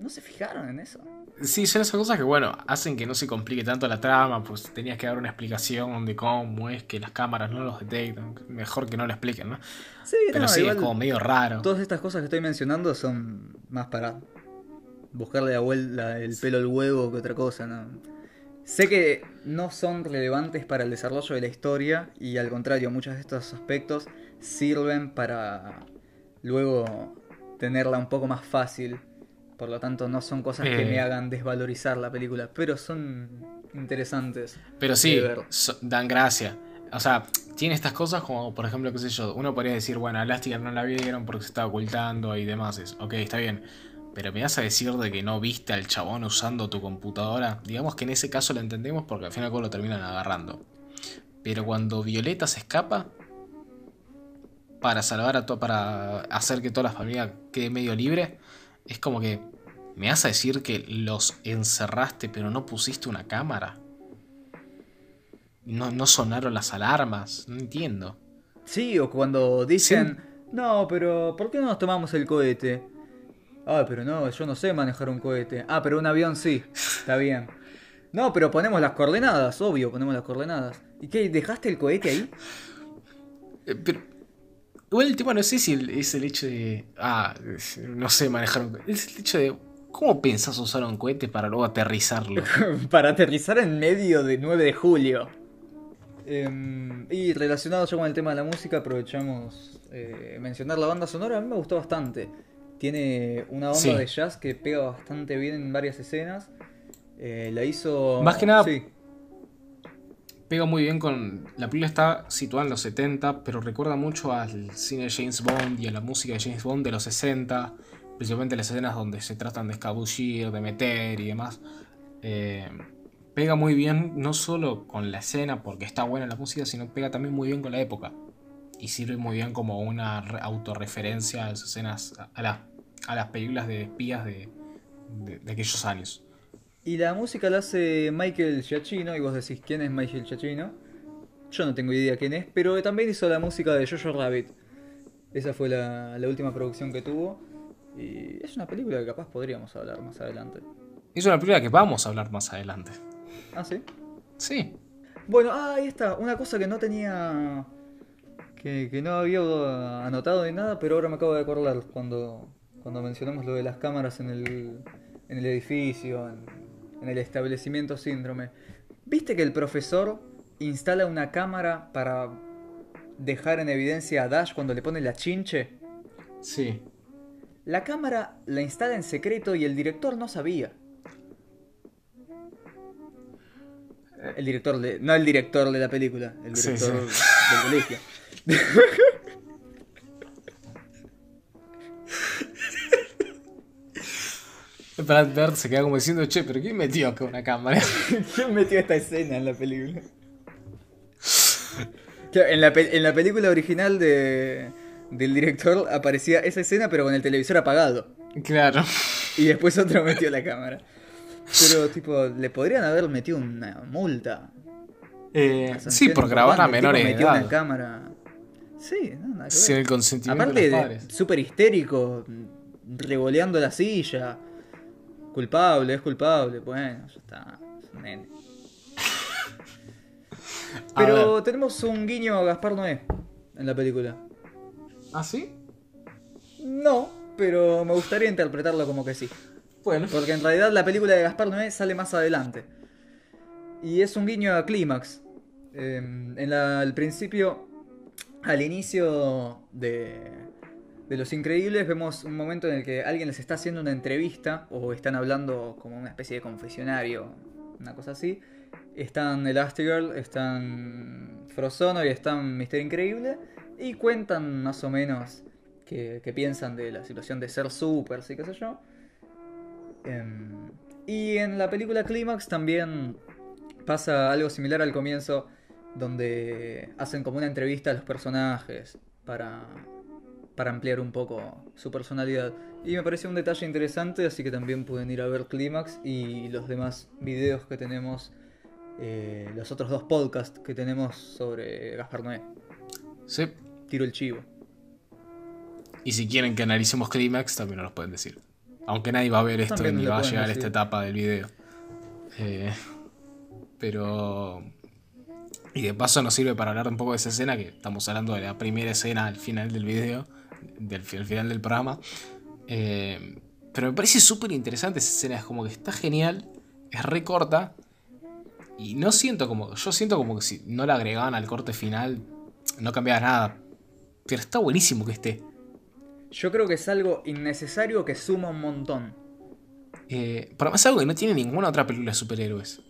no se fijaron en eso. Sí, son esas cosas que, bueno, hacen que no se complique tanto la trama, pues tenías que dar una explicación de cómo es que las cámaras no los detectan. Mejor que no lo expliquen, ¿no? Sí, Pero no, sí, es como medio raro. Todas estas cosas que estoy mencionando son más para buscarle la vuelta el pelo al huevo que otra cosa, ¿no? Sé que no son relevantes para el desarrollo de la historia y al contrario, muchos de estos aspectos sirven para luego tenerla un poco más fácil. Por lo tanto, no son cosas que Eh. me hagan desvalorizar la película, pero son interesantes. Pero sí, so- dan gracia. O sea, tiene estas cosas como, por ejemplo, qué sé yo, uno podría decir, bueno, a Elastigirl no la vieron porque se estaba ocultando y demás. Es, ok, está bien. Pero me vas a decir de que no viste al chabón usando tu computadora. Digamos que en ese caso lo entendemos porque al final lo terminan agarrando. Pero cuando Violeta se escapa para salvar a para hacer que toda la familia quede medio libre, es como que me vas a decir que los encerraste pero no pusiste una cámara. No, no sonaron las alarmas, no entiendo. Sí, o cuando dicen, no, pero ¿por qué no nos tomamos el cohete? Ah, pero no, yo no sé manejar un cohete. Ah, pero un avión sí, está bien. No, pero ponemos las coordenadas, obvio, ponemos las coordenadas. ¿Y qué? ¿Dejaste el cohete ahí? Eh, Pero igual el tema no sé si es el hecho de. Ah, no sé manejar un cohete. Es el hecho de. ¿Cómo pensás usar un cohete para luego aterrizarlo? [LAUGHS] Para aterrizar en medio de 9 de julio. Em, y relacionado ya con el tema de la música, aprovechamos eh, mencionar la banda sonora. A mí me gustó bastante. Tiene una onda Sí. de jazz que pega bastante bien en varias escenas. Eh, la hizo. Más que nada- Sí. Pega muy bien con. La película está situada en los 70, pero recuerda mucho al cine de James Bond y a la música de James Bond de los 60. Principalmente las escenas donde se tratan de escabullir, de meter y demás. Eh, pega muy bien, no solo con la escena, porque está buena la música, sino pega también muy bien con la época. Y sirve muy bien como una re- autorreferencia a las escenas, a, a la- a las películas de espías de aquellos años. Y la música la hace Michael Giacchino. Y vos decís, ¿quién es Michael Giacchino? Yo no tengo idea quién es, pero también hizo la música de Jojo Rabbit. Esa fue la, la última producción que tuvo. Y es una película que capaz podríamos hablar más adelante. Es una película que vamos a hablar más adelante. Ah, sí. Sí, Bueno, ah, ahí está. Una cosa que no tenía. Que, que no había anotado ni nada, pero ahora me acabo de acordar cuando, cuando mencionamos lo de las cámaras en el, en el edificio, en, en el establecimiento síndrome. ¿Viste que el profesor instala una cámara para dejar en evidencia a Dash cuando le pone la chinche? sí. La cámara la instala en secreto y el director no sabía. El director de. No el director de la película, el Sí, director sí. del colegio. [LAUGHS] Brad Bird se queda como diciendo, che, pero ¿quién metió acá una cámara? [LAUGHS] ¿Quién metió esta escena en la película? Claro, En la, pe- en la película original de, del director aparecía esa escena, pero con el televisor apagado. claro. Y después otro metió la cámara. Pero, tipo, le podrían haber metido una multa. Eh, sí, por grabar a menores de metió una edad. cámara. Sí, no, nada Sin el consentimiento Aparte de los padres. súper histérico, revoleando la silla. Culpable, es culpable. Bueno, ya está. es un nene. [LAUGHS] Pero tenemos un guiño a Gaspar Noé en la película. ¿Ah, sí? No, pero me gustaría interpretarlo como que sí. Bueno. Porque en realidad la película de Gaspar Noé sale más adelante. Y es un guiño a Clímax. Eh, en la- al principio, al inicio de, de Los Increíbles, vemos un momento en el que alguien les está haciendo una entrevista o están hablando como una especie de confesionario, una cosa así. Están Elastigirl, están Frozono y están Mister Increíble y cuentan más o menos qué, piensan de la situación de ser super, sí, qué sé yo. Em, y en la película Clímax también pasa algo similar al comienzo, donde hacen como una entrevista a los personajes para, para ampliar un poco su personalidad. Y me pareció un detalle interesante, así que también pueden ir a ver Clímax y los demás videos que tenemos, eh, los otros dos podcasts que tenemos sobre Gaspar Noé. Sí. Tiro el chivo. Y si quieren que analicemos Clímax, también nos lo pueden decir. Aunque nadie va a ver esto También ni va a llegar a esta etapa del video. Eh, pero. Y de paso nos sirve para hablar un poco de esa escena, que estamos hablando de la primera escena al final del video, del fi- al final del programa. Eh, pero me parece súper interesante esa escena, es como que está genial, es re corta. Y no siento como. Yo siento como que si no la agregaban al corte final, no cambiaba nada. Pero está buenísimo que esté. Yo creo que es algo innecesario que suma un montón. Eh, por además algo que no tiene ninguna otra película de superhéroes.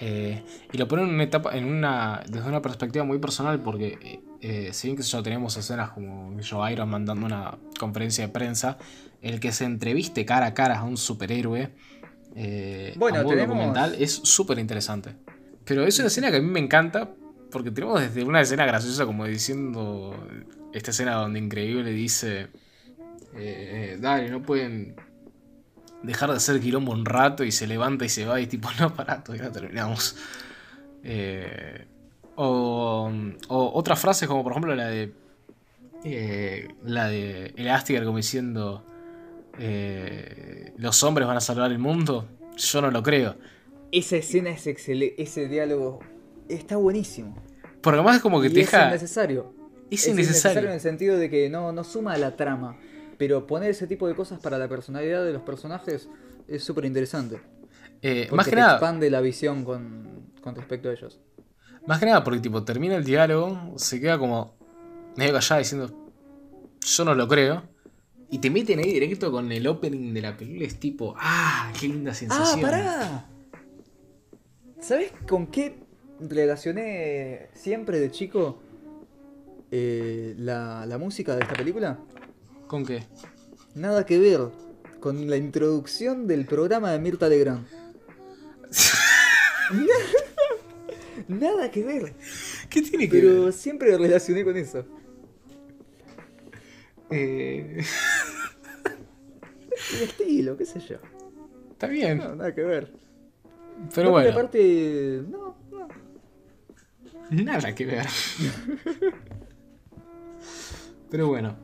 Eh, y lo ponen en una etapa, en una, desde una perspectiva muy personal, porque eh, si bien que yo tenemos escenas como yo Iron Man dando una conferencia de prensa, el que se entreviste cara a cara a un superhéroe eh, Bueno, a modo tenemos- documental es súper interesante. Pero es una escena que a mí me encanta, porque tenemos desde una escena graciosa como diciendo, esta escena donde Increíble dice, eh, eh, dale, no pueden dejar de hacer quilombo un rato y se levanta y se va y tipo, no, pará, todavía no terminamos. Eh, o, o otras frases como por ejemplo la de eh, la de Elastigirl como diciendo eh, los hombres van a salvar el mundo. Yo no lo creo. Esa escena es excelente, ese diálogo está buenísimo. Porque además es como que Y te es deja... innecesario. Es innecesario. en el sentido de que no, no suma a la trama. Pero poner ese tipo de cosas para la personalidad de los personajes es súper interesante. Eh, más que te nada, expande la visión con, con respecto a ellos. Más que nada porque tipo termina el diálogo, se queda como medio callada diciendo yo no lo creo. Y te meten ahí directo con el opening de la película. Es tipo, ah, qué linda ¡Ah, sensación. pará! ¿Sabes con qué relacioné siempre de chico eh, la, la música de esta película? ¿Con qué? Nada que ver con la introducción del programa de Mirta Legrand. [LAUGHS] Nada que ver, ¿Qué tiene que pero ver? siempre relacioné con eso. Eh, El estilo, qué sé yo. está bien, No, nada que ver. pero bueno, aparte, no, no. nada que ver. pero bueno,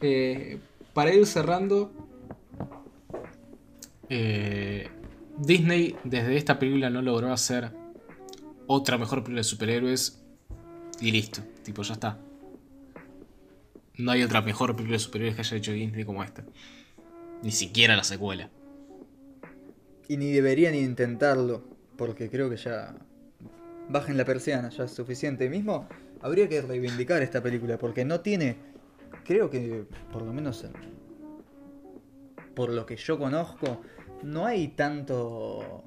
eh, para ir cerrando, eh, Disney desde esta película no logró hacer otra mejor película de superhéroes y listo, tipo ya está. No hay otra mejor película de superhéroes que haya hecho Disney como esta. Ni siquiera la secuela. Y ni deberían intentarlo, porque creo que ya bajen la persiana, ya es suficiente. Mismo habría que reivindicar esta película, porque no tiene, creo que por lo menos en- por lo que yo conozco, no hay tanto...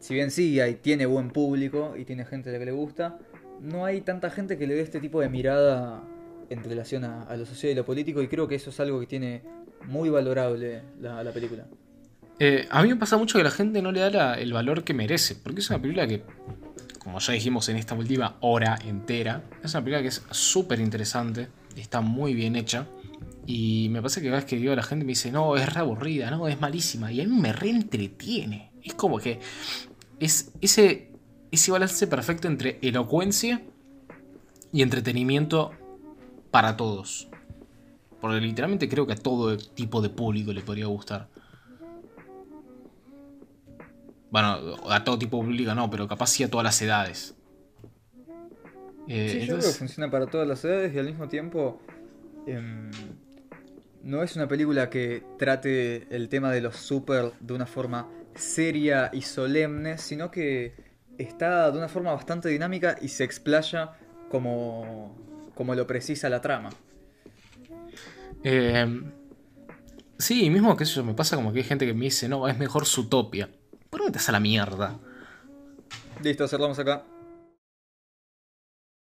Si bien sí, hay, tiene buen público y tiene gente a la que le gusta, no hay tanta gente que le dé este tipo de mirada en relación a, a lo social y lo político, y creo que eso es algo que tiene muy valorable la, la película. Eh, a mí me pasa mucho que la gente no le da el valor que merece, porque es una película que, como ya dijimos en esta última hora entera, es una película que es súper interesante, está muy bien hecha, y me pasa que cada vez que digo a la gente me dice, no, es re aburrida, no, es malísima, y a mí me reentretiene. Es como que es ese, ese balance perfecto entre elocuencia y entretenimiento para todos. Porque literalmente creo que a todo tipo de público le podría gustar. Bueno, a todo tipo de público no, pero capaz sí a todas las edades. Eh, Sí, yo creo que funciona para todas las edades y al mismo tiempo em, no es una película que trate el tema de los super de una forma seria y solemne, sino que está de una forma bastante dinámica y se explaya como, como lo precisa la trama. eh, sí, mismo que eso me pasa como que hay gente que me dice, no, es mejor Zootopia. ¿Por qué te hace la mierda? Listo, cerramos acá.